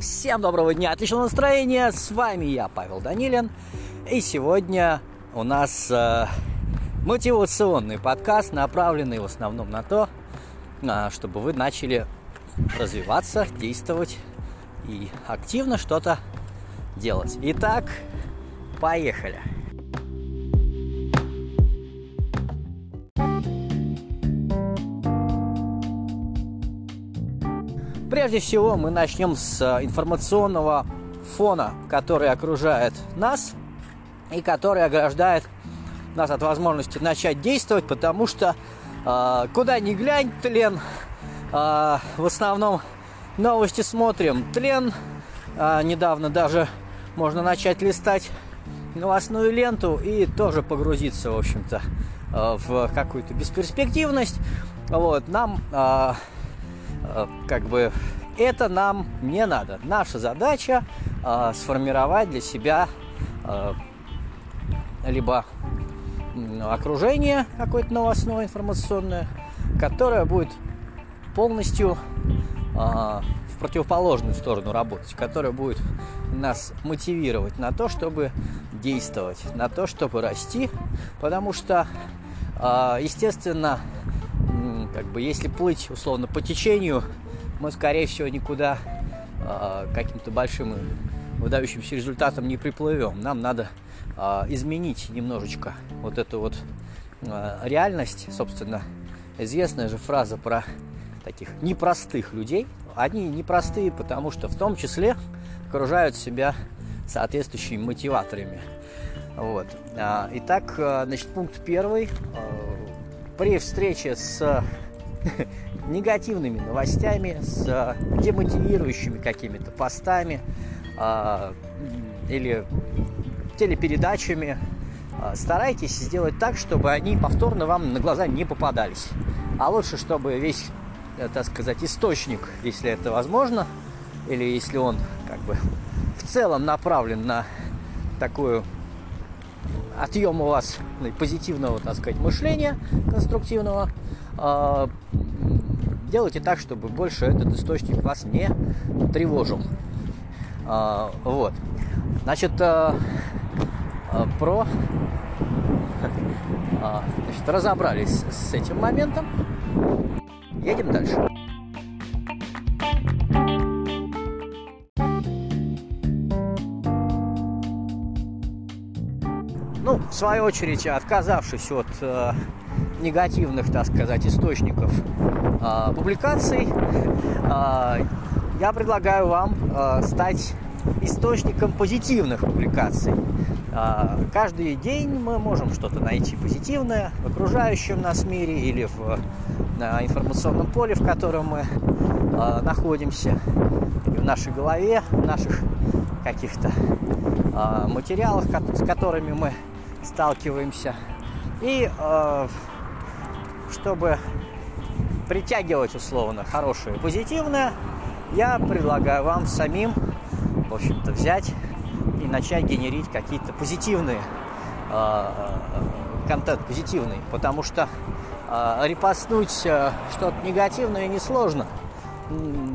Всем доброго дня, отличного настроения. С вами я, Павел Данилин. И сегодня у нас э, мотивационный подкаст, направленный в основном на то, э, чтобы вы начали развиваться, действовать и активно что-то делать. Итак, поехали. Прежде всего мы начнем с э, информационного фона, который окружает нас и который ограждает нас от возможности начать действовать, потому что э, куда ни глянь, тлен. Э, в основном новости смотрим, тлен. Э, недавно даже можно начать листать новостную ленту и тоже погрузиться, в общем-то, э, в какую-то бесперспективность. Вот, нам э, как бы это нам не надо. Наша задача э, сформировать для себя э, либо окружение какое-то новостное, информационное, которое будет полностью э, в противоположную сторону работать, которое будет нас мотивировать на то, чтобы действовать, на то, чтобы расти, потому что, э, естественно, как бы если плыть условно по течению, мы скорее всего никуда э, каким-то большим выдающимся результатом не приплывем. Нам надо э, изменить немножечко вот эту вот э, реальность, собственно, известная же фраза про таких непростых людей. Они непростые, потому что в том числе окружают себя соответствующими мотиваторами. Вот. Итак, значит, пункт первый при встрече с негативными новостями, с демотивирующими какими-то постами э, или телепередачами, э, старайтесь сделать так, чтобы они повторно вам на глаза не попадались. А лучше, чтобы весь, э, так сказать, источник, если это возможно, или если он как бы в целом направлен на такую отъем у вас позитивного, так сказать, мышления конструктивного, а, делайте так, чтобы больше этот источник вас не тревожил. А, вот. Значит, а, про... Значит, разобрались с этим моментом. Едем дальше. Свою очередь, отказавшись от э, негативных, так сказать, источников э, публикаций, э, я предлагаю вам э, стать источником позитивных публикаций. Э, каждый день мы можем что-то найти позитивное в окружающем нас мире или в э, информационном поле, в котором мы э, находимся, в нашей голове, в наших каких-то э, материалах, с которыми мы сталкиваемся. И э, чтобы притягивать условно хорошее и позитивное, я предлагаю вам самим, в общем-то, взять и начать генерить какие-то позитивные э, контент позитивный, потому что э, репостнуть э, что-то негативное несложно.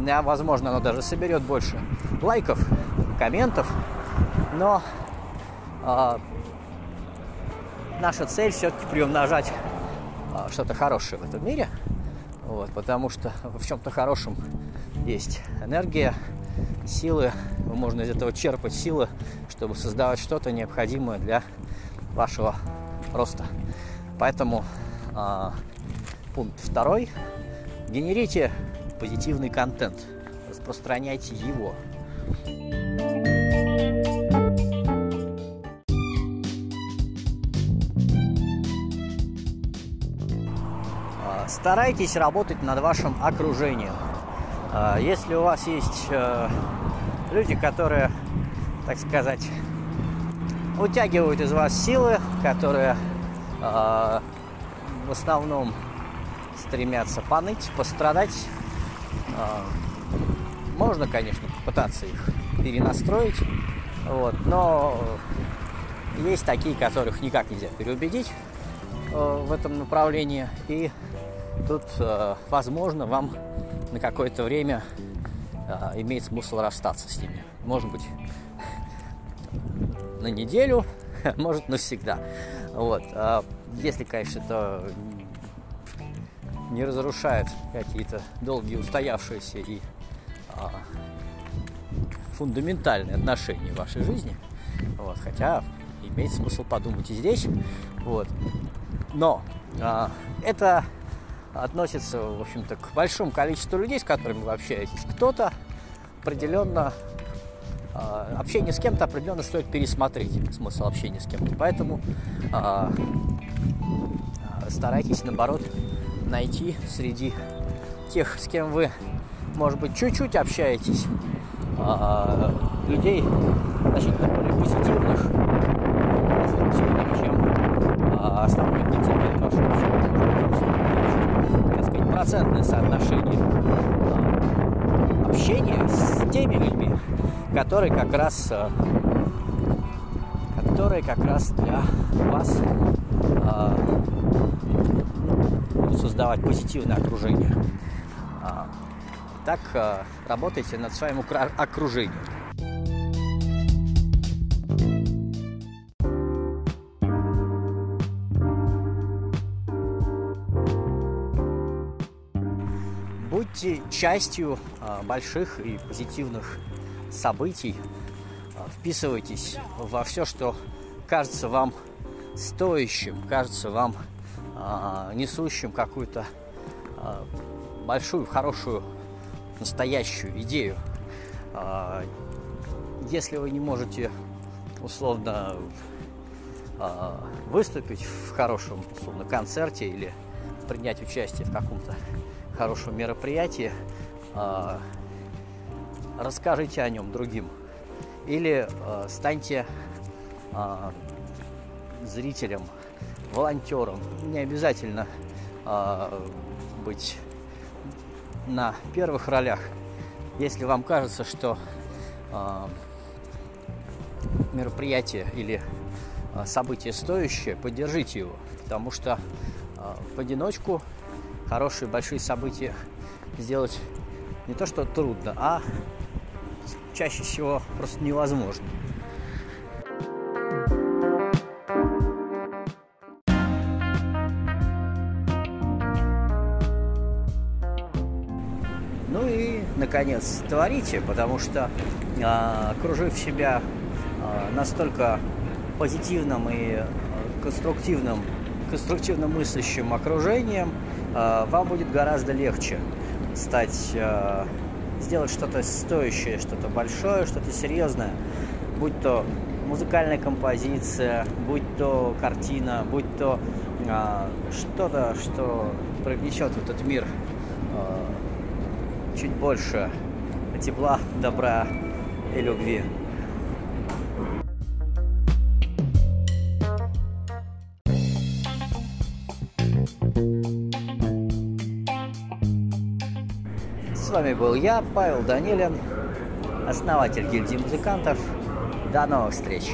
А, возможно, оно даже соберет больше лайков, комментов, но э, наша цель все-таки приумножать а, что-то хорошее в этом мире. Вот, потому что в чем-то хорошем есть энергия, силы. Можно из этого черпать силы, чтобы создавать что-то необходимое для вашего роста. Поэтому э, пункт второй. Генерите позитивный контент. Распространяйте его. Старайтесь работать над вашим окружением. А, если у вас есть э, люди, которые, так сказать, утягивают из вас силы, которые а, в основном стремятся поныть, пострадать, а, можно, конечно, попытаться их перенастроить, вот, но есть такие, которых никак нельзя переубедить э, в этом направлении, и тут, э, возможно, вам на какое-то время а, имеет смысл расстаться с ними. Может быть, на неделю, может навсегда. Вот. А если, конечно, это не разрушает какие-то долгие устоявшиеся и а, фундаментальные отношения в вашей жизни. Вот. Хотя имеет смысл подумать и здесь. Вот. Но а, это относится, в общем-то, к большому количеству людей, с которыми вы общаетесь. Кто-то определенно а, общение с кем-то определенно стоит пересмотреть смысл общения с кем-то. Поэтому а, старайтесь, наоборот, найти среди тех, с кем вы, может быть, чуть-чуть общаетесь, а, людей значительно более позитивных, конструктивных, чем основной континент вашего общения. Процентное соотношение общения с теми людьми, которые как раз которые как раз для вас будут создавать позитивное окружение. Так работайте над своим окружением. Частью больших и позитивных событий, вписывайтесь во все, что кажется вам стоящим, кажется вам а, несущим какую-то а, большую, хорошую, настоящую идею. А, если вы не можете условно а, выступить в хорошем условно концерте или принять участие в каком-то хорошем мероприятии, а, расскажите о нем другим. Или э, станьте э, зрителем, волонтером. Не обязательно быть на первых ролях. Если вам кажется, что мероприятие или событие стоящее, поддержите его. Потому что в одиночку хорошие большие события сделать не то что трудно, а чаще всего просто невозможно. Ну и, наконец, творите, потому что, э, окружив себя э, настолько позитивным и конструктивным, конструктивно мыслящим окружением, вам будет гораздо легче стать э, сделать что-то стоящее, что-то большое, что-то серьезное, будь то музыкальная композиция, будь то картина, будь то а, что-то, что привнесет в этот мир а, чуть больше тепла, добра и любви. Вами был я, Павел Данилин, основатель гильдии музыкантов. До новых встреч!